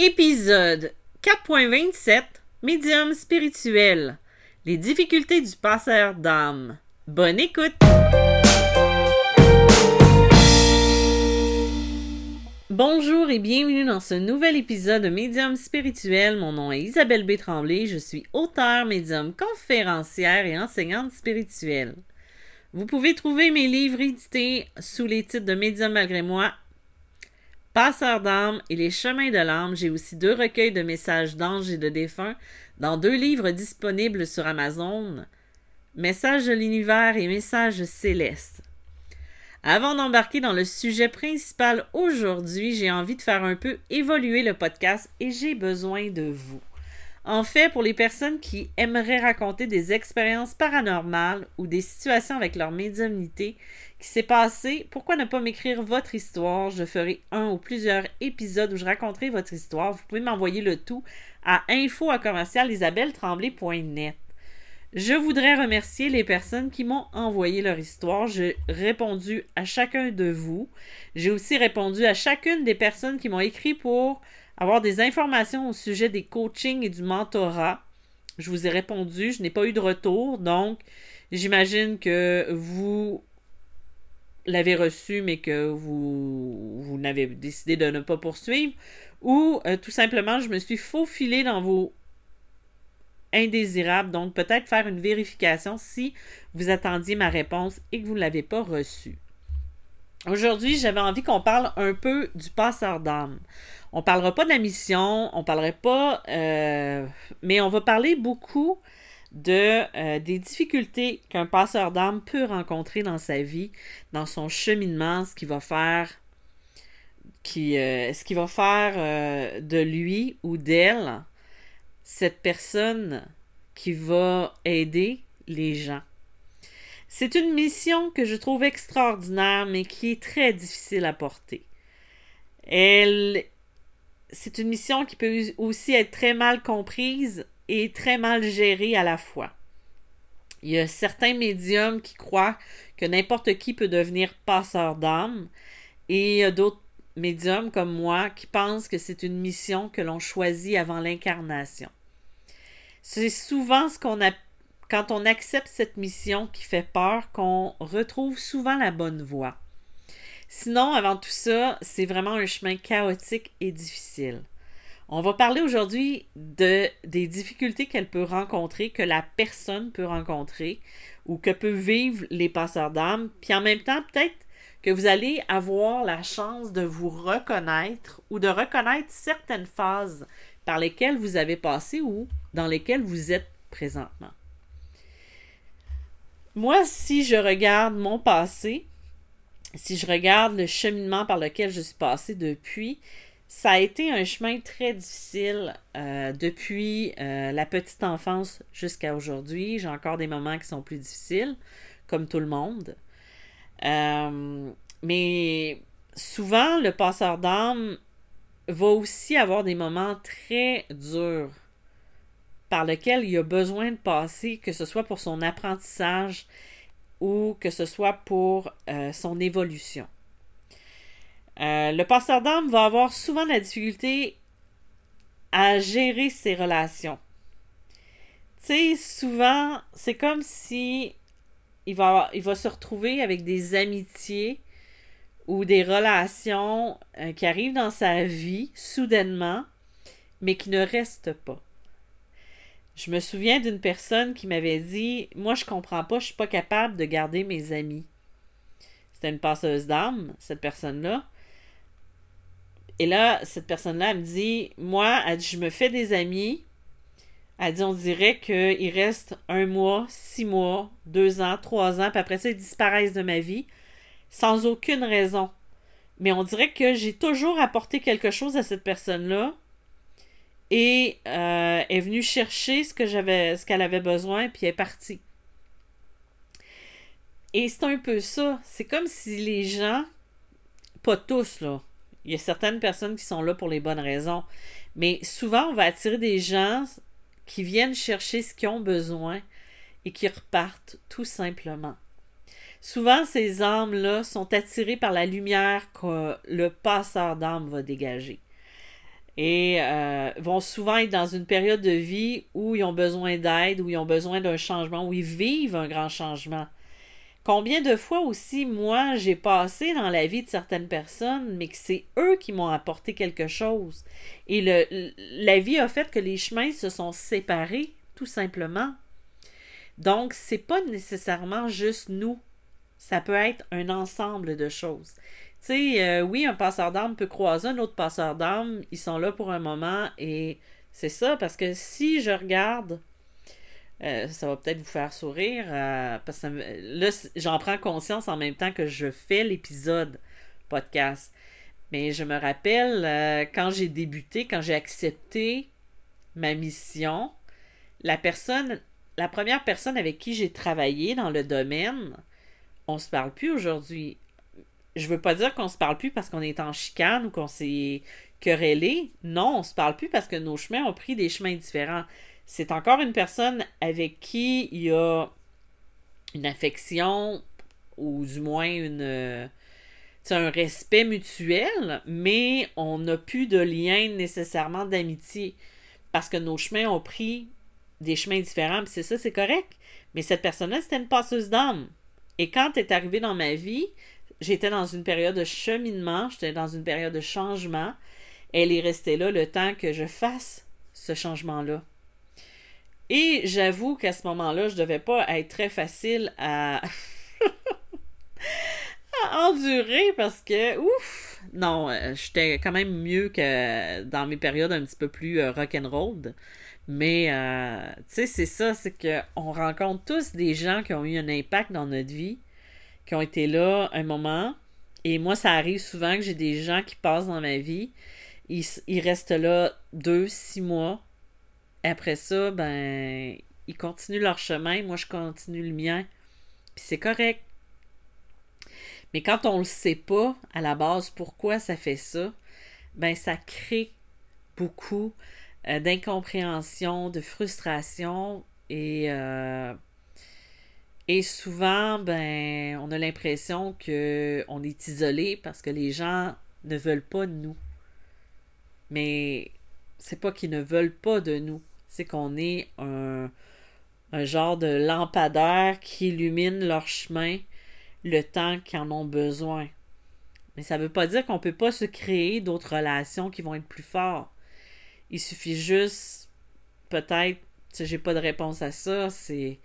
Épisode 4.27 Médium spirituel. Les difficultés du passeur d'âme. Bonne écoute! Bonjour et bienvenue dans ce nouvel épisode de Médium spirituel. Mon nom est Isabelle B. Je suis auteure, médium, conférencière et enseignante spirituelle. Vous pouvez trouver mes livres édités sous les titres de Médium malgré moi Passeur d'âme et les chemins de l'âme. J'ai aussi deux recueils de messages d'anges et de défunts dans deux livres disponibles sur Amazon. Messages de l'univers et Messages célestes. Avant d'embarquer dans le sujet principal aujourd'hui, j'ai envie de faire un peu évoluer le podcast et j'ai besoin de vous. En fait, pour les personnes qui aimeraient raconter des expériences paranormales ou des situations avec leur médiumnité qui s'est passé, pourquoi ne pas m'écrire votre histoire? Je ferai un ou plusieurs épisodes où je raconterai votre histoire. Vous pouvez m'envoyer le tout à info à Je voudrais remercier les personnes qui m'ont envoyé leur histoire. J'ai répondu à chacun de vous. J'ai aussi répondu à chacune des personnes qui m'ont écrit pour avoir des informations au sujet des coachings et du mentorat. Je vous ai répondu, je n'ai pas eu de retour, donc j'imagine que vous l'avez reçu, mais que vous, vous n'avez décidé de ne pas poursuivre, ou euh, tout simplement, je me suis faufilé dans vos indésirables, donc peut-être faire une vérification si vous attendiez ma réponse et que vous ne l'avez pas reçue. Aujourd'hui, j'avais envie qu'on parle un peu du passeur d'âme. On parlera pas de la mission, on parlerait pas, euh, mais on va parler beaucoup de euh, des difficultés qu'un passeur d'âme peut rencontrer dans sa vie, dans son cheminement, ce qui va faire qui, euh, ce qui va faire de lui ou d'elle cette personne qui va aider les gens. C'est une mission que je trouve extraordinaire, mais qui est très difficile à porter. Elle c'est une mission qui peut aussi être très mal comprise et très mal gérée à la fois. Il y a certains médiums qui croient que n'importe qui peut devenir passeur d'âme et il y a d'autres médiums comme moi qui pensent que c'est une mission que l'on choisit avant l'incarnation. C'est souvent ce qu'on a quand on accepte cette mission qui fait peur qu'on retrouve souvent la bonne voie. Sinon, avant tout ça, c'est vraiment un chemin chaotique et difficile. On va parler aujourd'hui de, des difficultés qu'elle peut rencontrer, que la personne peut rencontrer ou que peuvent vivre les passeurs d'âme. Puis en même temps, peut-être que vous allez avoir la chance de vous reconnaître ou de reconnaître certaines phases par lesquelles vous avez passé ou dans lesquelles vous êtes présentement. Moi, si je regarde mon passé, si je regarde le cheminement par lequel je suis passée depuis, ça a été un chemin très difficile euh, depuis euh, la petite enfance jusqu'à aujourd'hui. J'ai encore des moments qui sont plus difficiles, comme tout le monde. Euh, mais souvent, le passeur d'âme va aussi avoir des moments très durs par lesquels il a besoin de passer, que ce soit pour son apprentissage ou que ce soit pour euh, son évolution. Euh, le passeur d'âme va avoir souvent la difficulté à gérer ses relations. Tu sais, souvent, c'est comme si il va, il va se retrouver avec des amitiés ou des relations euh, qui arrivent dans sa vie soudainement, mais qui ne restent pas. Je me souviens d'une personne qui m'avait dit Moi, je comprends pas, je suis pas capable de garder mes amis. C'était une passeuse d'âme, cette personne-là. Et là, cette personne-là, me dit Moi, elle je me fais des amis. Elle dit On dirait qu'il reste un mois, six mois, deux ans, trois ans, puis après ça, ils disparaissent de ma vie sans aucune raison. Mais on dirait que j'ai toujours apporté quelque chose à cette personne-là et euh, est venue chercher ce que j'avais ce qu'elle avait besoin puis est partie. Et c'est un peu ça, c'est comme si les gens pas tous là, il y a certaines personnes qui sont là pour les bonnes raisons, mais souvent on va attirer des gens qui viennent chercher ce qu'ils ont besoin et qui repartent tout simplement. Souvent, ces âmes-là sont attirées par la lumière que le passeur d'âme va dégager. Et euh, vont souvent être dans une période de vie où ils ont besoin d'aide, où ils ont besoin d'un changement, où ils vivent un grand changement. Combien de fois aussi, moi, j'ai passé dans la vie de certaines personnes, mais que c'est eux qui m'ont apporté quelque chose. Et le, la vie a fait que les chemins se sont séparés, tout simplement. Donc, c'est pas nécessairement juste nous. Ça peut être un ensemble de choses. Tu sais, euh, oui, un passeur d'armes peut croiser un autre passeur d'armes. Ils sont là pour un moment et c'est ça, parce que si je regarde, euh, ça va peut-être vous faire sourire, euh, parce que là, j'en prends conscience en même temps que je fais l'épisode podcast. Mais je me rappelle quand j'ai débuté, quand j'ai accepté ma mission, la personne, la première personne avec qui j'ai travaillé dans le domaine, on se parle plus aujourd'hui je veux pas dire qu'on se parle plus parce qu'on est en chicane ou qu'on s'est querellé. Non, on se parle plus parce que nos chemins ont pris des chemins différents. C'est encore une personne avec qui il y a une affection ou du moins un respect mutuel, mais on n'a plus de lien nécessairement d'amitié parce que nos chemins ont pris des chemins différents, c'est ça, c'est correct. Mais cette personne-là, c'était une passeuse d'âme. Et quand est arrivée dans ma vie, j'étais dans une période de cheminement, j'étais dans une période de changement. Elle est restée là le temps que je fasse ce changement-là. Et j'avoue qu'à ce moment-là, je ne devais pas être très facile à... endurer parce que, ouf, non, euh, j'étais quand même mieux que dans mes périodes un petit peu plus euh, rock'n'roll. Mais, euh, tu sais, c'est ça, c'est qu'on rencontre tous des gens qui ont eu un impact dans notre vie qui ont été là un moment. Et moi, ça arrive souvent que j'ai des gens qui passent dans ma vie. Ils, restent là deux, six mois. Après ça, ben, ils continuent leur chemin. Moi, je continue le mien. Puis c'est correct. Mais quand on ne le sait pas à la base pourquoi ça fait ça, ben ça crée beaucoup euh, d'incompréhension, de frustration et euh, souvent, ben, l'impression qu'on est isolé parce que les gens ne veulent pas de nous. Mais c'est pas qu'ils ne veulent pas de nous, c'est qu'on est un, genre de lampadaire qui illumine leur chemin le temps qu'ils en ont besoin. Mais ça ne veut pas dire qu'on ne peut pas se créer d'autres relations qui vont être plus fortes. Il suffit juste, peut-être, j'ai pas de réponse à ça, c'est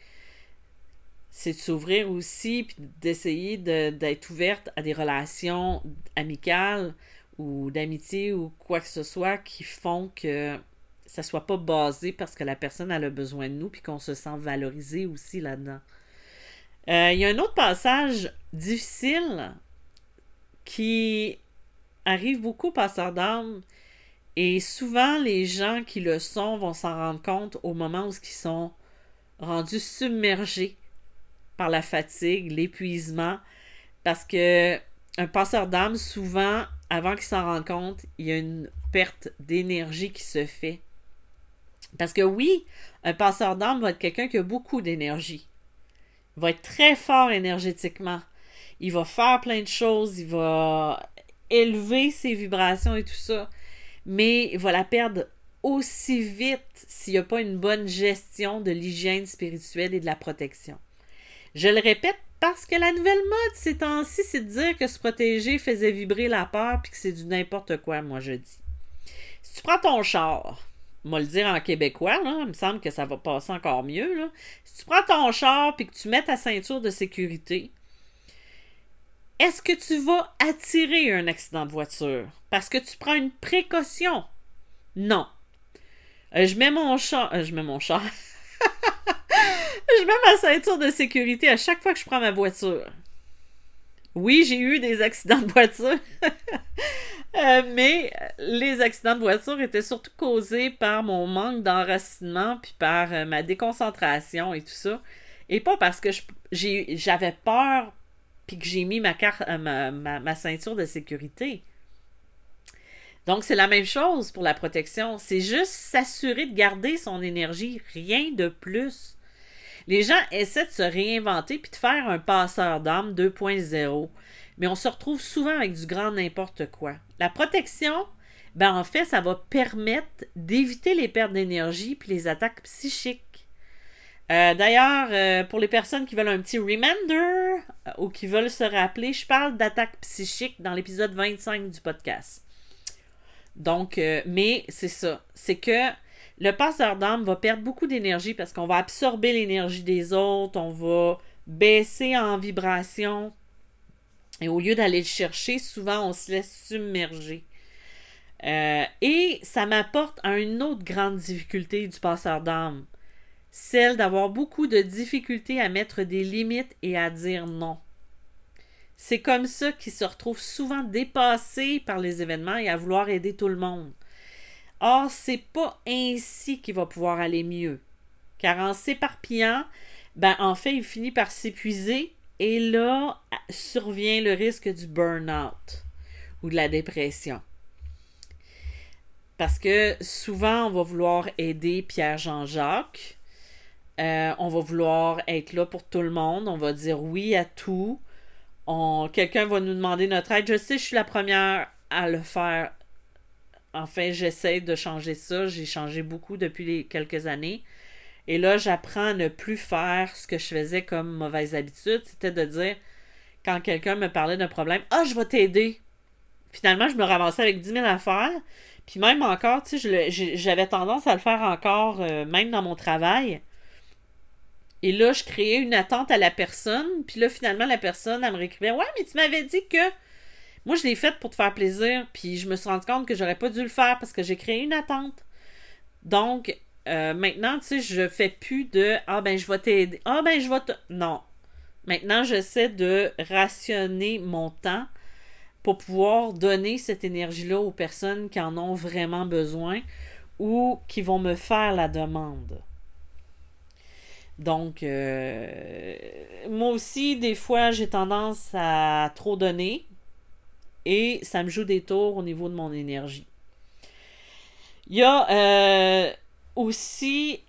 c'est de s'ouvrir aussi, puis d'essayer d'être ouverte à des relations amicales ou d'amitié ou quoi que ce soit qui font que ça soit pas basé parce que la personne a le besoin de nous, puis qu'on se sent valorisé aussi là-dedans. Euh, il y a un autre passage difficile qui arrive beaucoup aux passeurs d'âme et souvent les gens qui le sont vont s'en rendre compte au moment où ils sont rendus submergés par la fatigue, l'épuisement, parce que un passeur d'âme, souvent, avant qu'il s'en rende compte, il y a une perte d'énergie qui se fait. Parce que oui, un passeur d'âme va être quelqu'un qui a beaucoup d'énergie. Il va être très fort énergétiquement. Il va faire plein de choses, il va élever ses vibrations et tout ça. Mais il va la perdre aussi vite s'il n'y a pas une bonne gestion de l'hygiène spirituelle et de la protection. Je le répète parce que la nouvelle mode ces temps-ci, c'est de dire que se protéger faisait vibrer la peur puis que c'est du n'importe quoi, moi je dis. Si tu prends ton char, moi le dire en québécois, là, il me semble que ça va passer encore mieux. Si tu prends ton char puis que tu mets ta ceinture de sécurité, est-ce que tu vas attirer un accident de voiture? Parce que tu prends une précaution? Non. Euh, je mets mon char. Euh, je mets mon char. je mets ma ceinture de sécurité à chaque fois que je prends ma voiture. Oui, j'ai eu des accidents de voiture. Euh, mais les accidents de voiture étaient surtout causés par mon manque d'enracinement puis par euh, ma déconcentration et tout ça. Et pas parce que j'avais peur puis que j'ai mis ma, carte, euh, ma, ma ceinture de sécurité. Donc, c'est la même chose pour la protection. C'est juste s'assurer de garder son énergie, rien de plus. Les gens essaient de se réinventer puis de faire un passeur d'âme 2.0, mais on se retrouve souvent avec du grand n'importe quoi. La protection, ben en fait, ça va permettre d'éviter les pertes d'énergie puis les attaques psychiques. Euh, d'ailleurs, euh, pour les personnes qui veulent un petit reminder euh, ou qui veulent se rappeler, je parle d'attaques psychiques dans l'épisode 25 du podcast. Donc, mais c'est ça. C'est que le passeur d'âme va perdre beaucoup d'énergie parce qu'on va absorber l'énergie des autres, on va baisser en vibration. Et au lieu d'aller le chercher, souvent on se laisse submerger. Euh, et ça m'apporte à une autre grande difficulté du passeur d'âme, celle d'avoir beaucoup de difficultés à mettre des limites et à dire non. C'est comme ça qu'il se retrouve souvent dépassé par les événements et à vouloir aider tout le monde. Or, c'est pas ainsi qu'il va pouvoir aller mieux. Car en s'éparpillant, ben en fait, il finit par s'épuiser et là survient le risque du burn-out ou de la dépression. Parce que souvent, on va vouloir aider Pierre-Jean-Jacques. Euh, on va vouloir être là pour tout le monde. On va dire oui à tout. Quelqu'un va nous demander notre aide. Je sais, je suis la première à le faire. Enfin, j'essaie de changer ça. J'ai changé beaucoup depuis les quelques années. Et là, j'apprends à ne plus faire ce que je faisais comme mauvaise habitude. C'était de dire, quand quelqu'un me parlait d'un problème, Ah, je vais t'aider. Finalement, je me ramassais avec 10 000 affaires. Puis même encore, tu sais, j'avais tendance à le faire encore, euh, même dans mon travail. Et là, je créais une attente à la personne. Puis là, finalement, la personne, elle me réécrivait Ouais, mais tu m'avais dit que. Moi, je l'ai fait pour te faire plaisir. Puis je me suis rendu compte que j'aurais pas dû le faire parce que j'ai créé une attente. Donc, euh, maintenant, tu sais, je fais plus de Ah ben, je vais t'aider. Ah ben, je vais te. Non. Maintenant, j'essaie de rationner mon temps pour pouvoir donner cette énergie-là aux personnes qui en ont vraiment besoin ou qui vont me faire la demande. Donc, euh, moi aussi, des fois, j'ai tendance à trop donner et ça me joue des tours au niveau de mon énergie. Il y a euh, aussi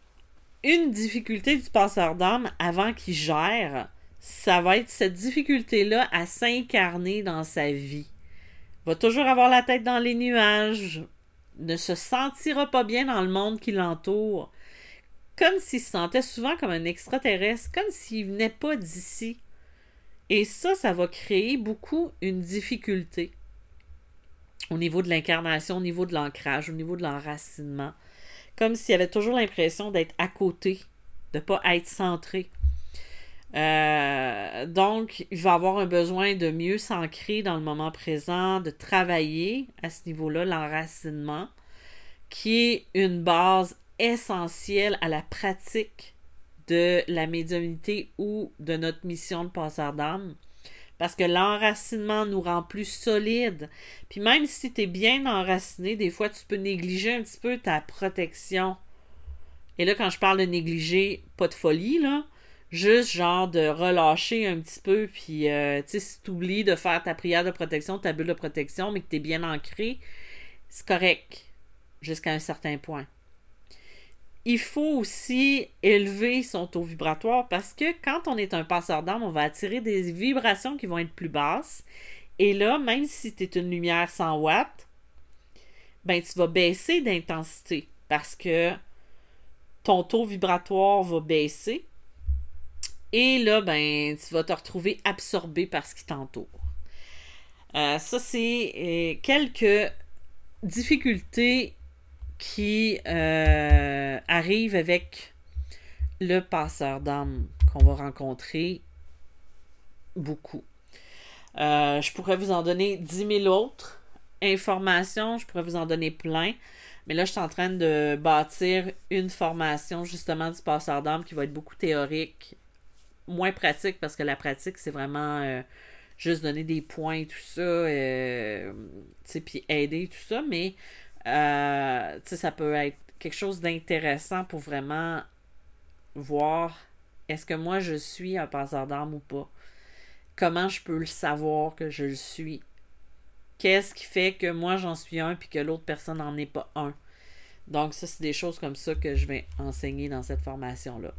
une difficulté du passeur d'âme avant qu'il gère ça va être cette difficulté-là à s'incarner dans sa vie. Va toujours avoir la tête dans les nuages, ne se sentira pas bien dans le monde qui l'entoure, comme s'il se sentait souvent comme un extraterrestre, comme s'il venait pas d'ici. Et ça, ça va créer beaucoup une difficulté au niveau de l'incarnation, au niveau de l'ancrage, au niveau de l'enracinement. Comme s'il avait toujours l'impression d'être à côté, de ne pas être centré. Euh, donc, il va avoir un besoin de mieux s'ancrer dans le moment présent, de travailler à ce niveau-là, l'enracinement, qui est une base essentielle à la pratique de la médiumnité ou de notre mission de passeur d'âme. Parce que l'enracinement nous rend plus solides. Puis même si tu es bien enraciné, des fois tu peux négliger un petit peu ta protection. Et là, quand je parle de négliger, pas de folie, là, juste genre de relâcher un petit peu, puis euh, tu si tu oublies de faire ta prière de protection, ta bulle de protection, mais que tu es bien ancré, c'est correct jusqu'à un certain point. Il faut aussi élever son taux vibratoire parce que quand on est un passeur d'âme, on va attirer des vibrations qui vont être plus basses. Et là, même si tu es une lumière 100 watts, ben tu vas baisser d'intensité parce que ton taux vibratoire va baisser et là, ben, tu vas te retrouver absorbé par ce qui t'entoure. Euh, ça, c'est euh, quelques difficultés qui euh, arrivent avec le passeur d'âme qu'on va rencontrer beaucoup. je pourrais vous en donner 10 000 autres informations, je pourrais vous en donner plein. Mais là, je suis en train de bâtir une formation justement du passeur d'âme qui va être beaucoup théorique moins pratique parce que la pratique, c'est vraiment euh, juste donner des points et tout ça, euh, puis aider tout ça, mais euh, ça peut être quelque chose d'intéressant pour vraiment voir est-ce que moi je suis un passeur d'armes ou pas. Comment je peux le savoir que je le suis? Qu'est-ce qui fait que moi j'en suis un puis que l'autre personne n'en est pas un? Donc, ça, c'est des choses comme ça que je vais enseigner dans cette formation-là.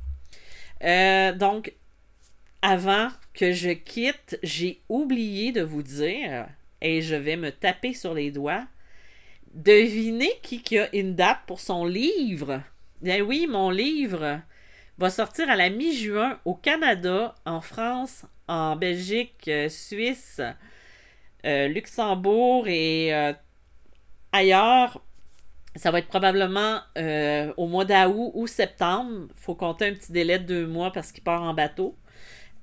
donc, avant que je quitte, j'ai oublié de vous dire, et je vais me taper sur les doigts, devinez qui, qui a une date pour son livre? Bien oui, mon livre va sortir à la mi-juin au Canada, en France, en Belgique, euh, Suisse, euh, Luxembourg et euh, ailleurs. Ça va être probablement au mois d'août ou septembre. Il faut compter un petit délai de deux mois parce qu'il part en bateau.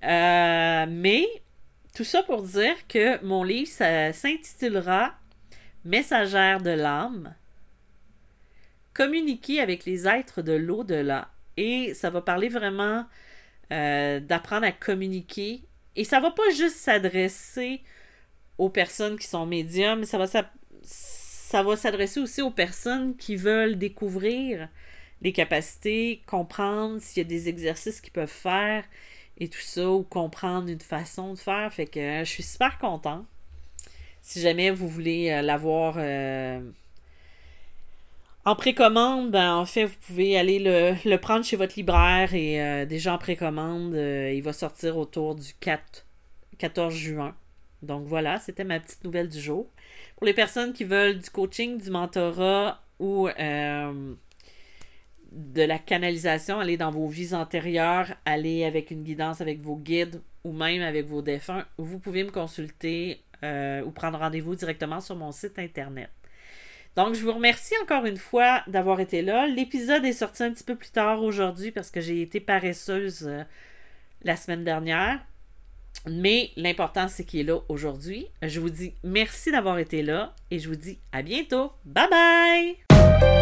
mais tout ça pour dire que mon livre s'intitulera Messagère de l'âme. Communiquer avec les êtres de l'au-delà. Et ça va parler vraiment d'apprendre à communiquer et ça va pas juste s'adresser aux personnes qui sont médiums, ça va, ça va s'adresser aussi aux personnes qui veulent découvrir les capacités, comprendre s'il y a des exercices qu'ils peuvent faire et tout ça, ou comprendre une façon de faire. Fait que euh, je suis super content. Si jamais vous voulez euh, l'avoir euh, en précommande, ben, en fait, vous pouvez aller le, prendre chez votre libraire et euh, déjà en précommande, il va sortir autour du 4, 14 juin. Donc voilà, c'était ma petite nouvelle du jour. Pour les personnes qui veulent du coaching, du mentorat ou de la canalisation, aller dans vos vies antérieures, aller avec une guidance avec vos guides ou même avec vos défunts, vous pouvez me consulter ou prendre rendez-vous directement sur mon site internet. Donc, je vous remercie encore une fois d'avoir été là. L'épisode est sorti un petit peu plus tard aujourd'hui parce que j'ai été paresseuse euh, la semaine dernière. Mais l'important, c'est qu'il est là aujourd'hui. Je vous dis merci d'avoir été là et je vous dis à bientôt. Bye bye!